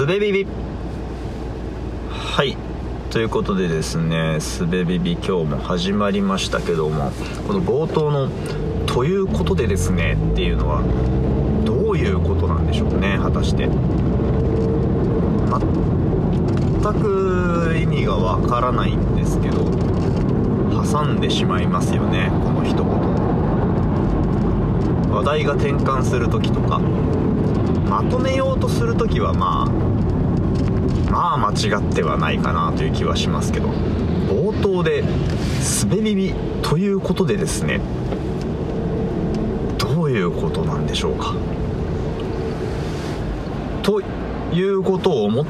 すべビビ。はい。ということでですねすべビビ今日も始まりましたけどもこの冒頭の「ということでですね」っていうのはどういうことなんでしょうね果たして。全く意味がわからないんですけど挟んでしまいますよねこの一言。話題が転換する時とかまとめようとする時はまあまあ間違ってはないかなという気はしますけど冒頭で「すべビビ」ということでですねどういうことなんでしょうか。ということを思っ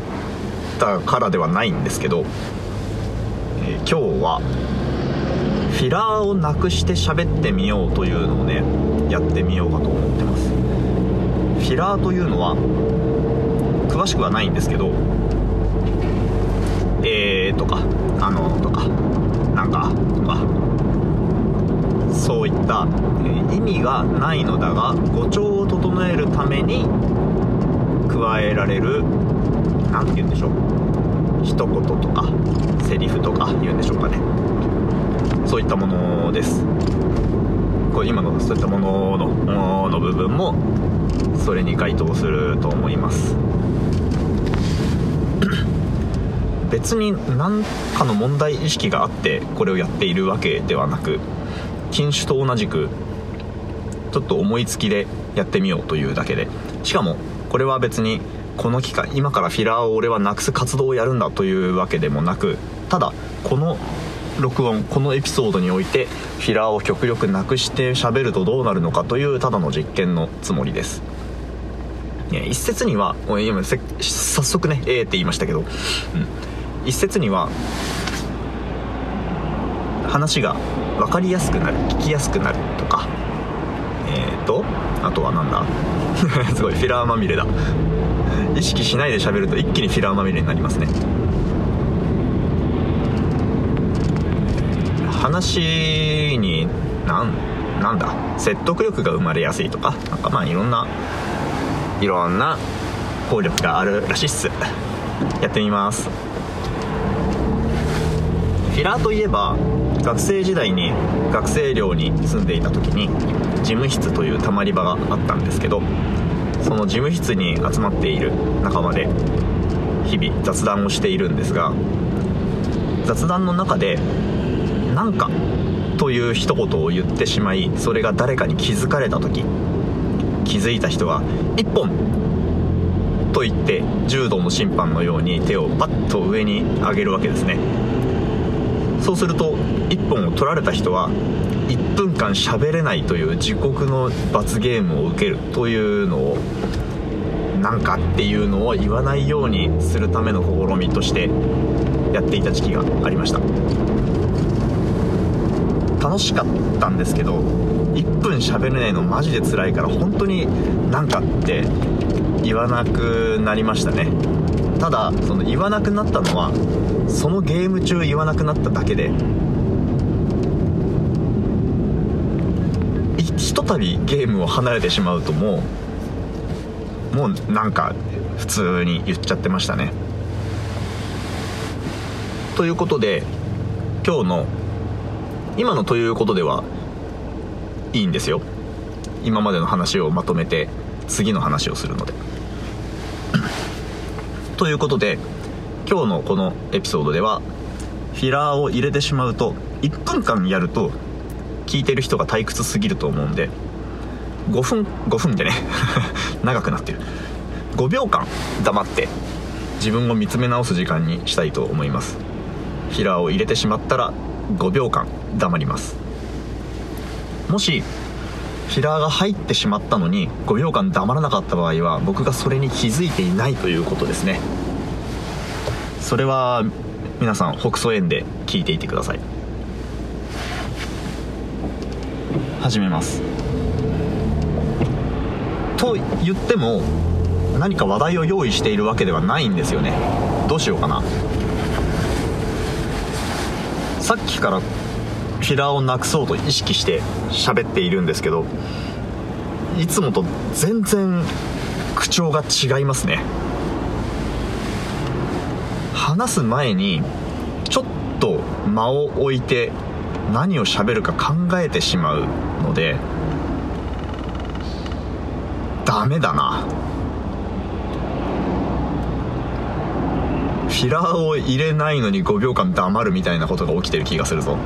たからではないんですけど、えー、今日はフィラーをなくして喋ってみようというのをねやってみようかと思ってます。フィラーというのは詳しくはないんですけどえーとかあのとかなんかとかそういった、え意味がないのだが語調を整えるために加えられる何て言うんでしょう一言とかセリフとか言うんでしょうかね。そういったものです。これ今のそういったもののの部分もそれに該当すると思います。別に何かの問題意識があってこれをやっているわけではなく禁酒と同じくちょっと思いつきでやってみようというだけでしかもこれは別にこの機会今からフィラーを俺はなくす活動をやるんだというわけでもなくただこの録音このエピソードにおいてフィラーを極力なくして喋るとどうなるのかというただの実験のつもりです。一説には今早速ね A って言いましたけど、うん、一説には話が分かりやすくなる聞きやすくなるとかえっ、ー、とあとはなんだ？すごいフィラーまみれだ。意識しないで喋ると一気にフィラーまみれになりますね。話になんなんだ？説得力が生まれやすいとかなんかまあいろんないろんな効力があるらしいっす。やってみます。フィラーといえば学生時代に学生寮に住んでいた時に事務室というたまり場があったんですけどその事務室に集まっている仲間で日々雑談をしているんですが雑談の中で「なんか」という一言を言ってしまいそれが誰かに気づかれた時気づいた人は「1本!」と言って柔道の審判のように手をパッと上に上げるわけですねそうすると1本を取られた人は1分間喋れないという自国の罰ゲームを受けるというのをなんかっていうのを言わないようにするための試みとしてやっていた時期がありました楽しかったんですけど1分喋れないのマジで辛いから本当になんかって言わなくなりましたね。ただその言わなくなったのはそのゲーム中言わなくなっただけで。ひとたびゲームを離れてしまうともうもうなんか普通に言っちゃってましたね。ということで今日の今のということではいいんですよ。今までの話をまとめて次の話をするので。ということで今日のこのエピソードではフィラーを入れてしまうと1分間やると聞いてる人が退屈すぎると思うんで5分5分でね 長くなってる。5秒間黙って自分を見つめ直す時間にしたいと思います。フィラーを入れてしまったら5秒間黙ります。もしフィラーが入ってしまったのに5秒間黙らなかった場合は僕がそれに気づいていないということですね。それは皆さん北総園で聞いていてください。始めます。と言っても何か話題を用意しているわけではないんですよね。どうしようかな。さっきからフィラーをなくそうと意識して喋っているんですけどいつもと全然口調が違いますね。話す前にちょっと間を置いて何を喋るか考えてしまうのでダメだな。フィラーを入れないのに5秒間黙るみたいなことが起きてる気がするぞ。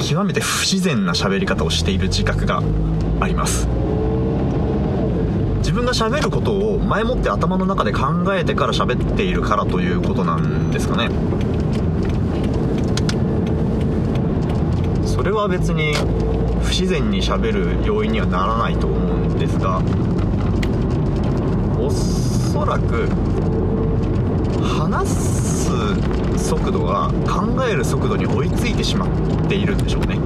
極めて不自然な喋り方をしている自覚があります。自分が喋ることを前もって頭の中で考えてから喋っているからということなんですかね。それは別に不自然にしゃべる要因にはならないと思うんですがおそらく話す速度が考える速度に追いついてしまっているんでしょうね。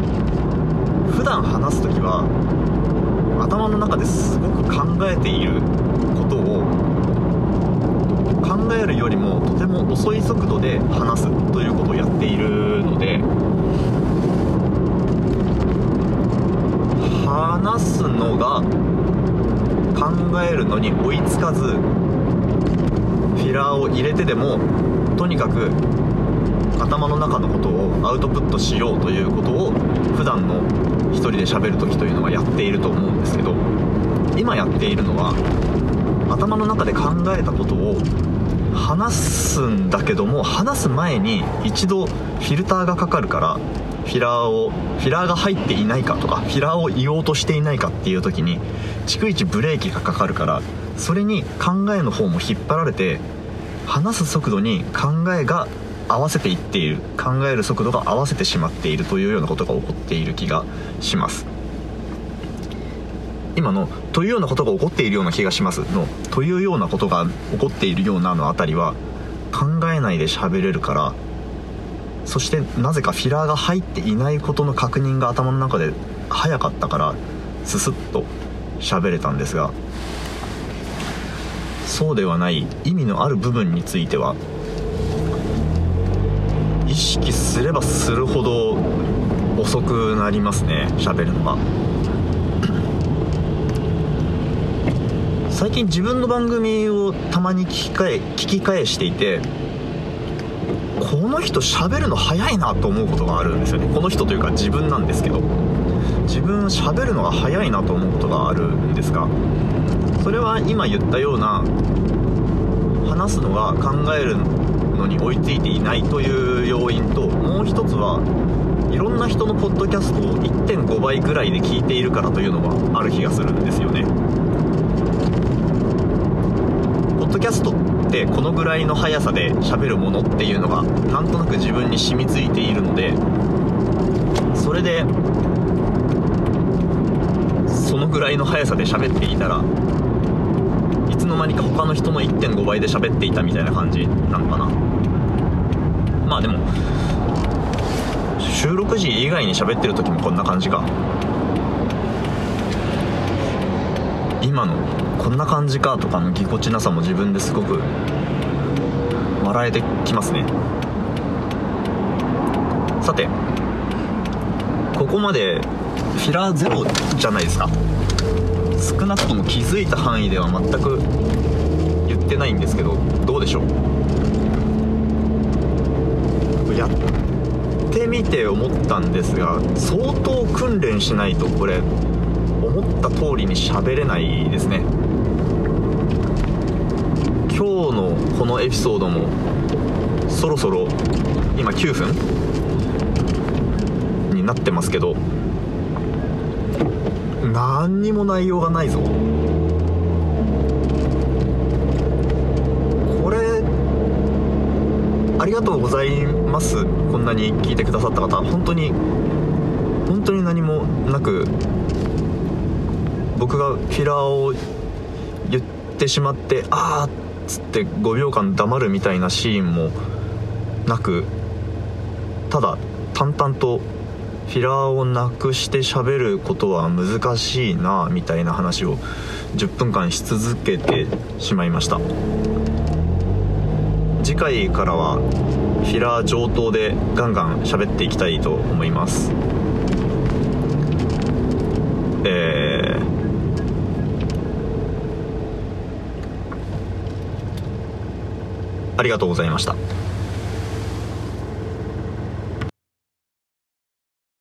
普段話す時は頭の中ですごく考えていることを考えるよりもとても遅い速度で話すということをやっているので話すのが考えるのに追いつかずラーを入れてでもとにかく頭の中のことをアウトプットしようということを普段の1人で喋る時というのはやっていると思うんですけど今やっているのは頭の中で考えたことを話すんだけども話す前に一度フィルターがかかるからフィラーをフィラーが入っていないかとかフィラーを言おうとしていないかっていう時に逐一ブレーキがかかるからそれに考えの方も引っ張られて話す速度に考えが合わせていっている。考える速度が合わせてしまっているというようなことが起こっている気がします。今の「というようなことが起こっているような気がします」の「というようなことが起こっているような」のあたりは考えないで喋れるからそしてなぜかフィラーが入っていないことの確認が頭の中で早かったからススッと喋れたんですがそうではない意味のある部分については意識すればするほど遅くなりますね喋るのが。最近自分の番組をたまに聞き返聞き返していてこの人喋るの早いなと思うことがあるんですよね。この人というか自分なんですけど。自分喋るのが早いなと思うことがあるんですがそれは今言ったような話すのが考えるのに追いついていないという要因ともう一つはいろんな人のポッドキャストを1.5倍ぐらいで聞いているからというのがある気がするんですよね。ポッドキャストってこのぐらいの速さで喋るものっていうのがなんとなく自分に染みついているのでそれでそのぐらいの速さで喋っていたらいつの間にか他の人の1.5倍で喋っていたみたいな感じなのかな。まあでも収録時以外に喋ってる時もこんな感じか。今のこんな感じかとかのぎこちなさも自分ですごく笑えてきますね。さてここまでフィラーゼロじゃないですか。少なくとも気づいた範囲では全く言ってないんですけどどうでしょう？やってみて思ったんですが相当訓練しないとこれ思った通りに喋れないですね。今日のこのエピソードもそろそろ今9分になってますけど何にも内容がないぞ。これありがとうございます。こんなに聞いてくださった方。本当に本当に何もなく僕がフィラーを言ってしまってああっつって5秒間黙るみたいなシーンもなくただ淡々とフィラーをなくして喋ることは難しいなみたいな話を10分間し続けてしまいました。次回からはフィラー上等でガンガン喋っていきたいと思います。えーありがとうございました。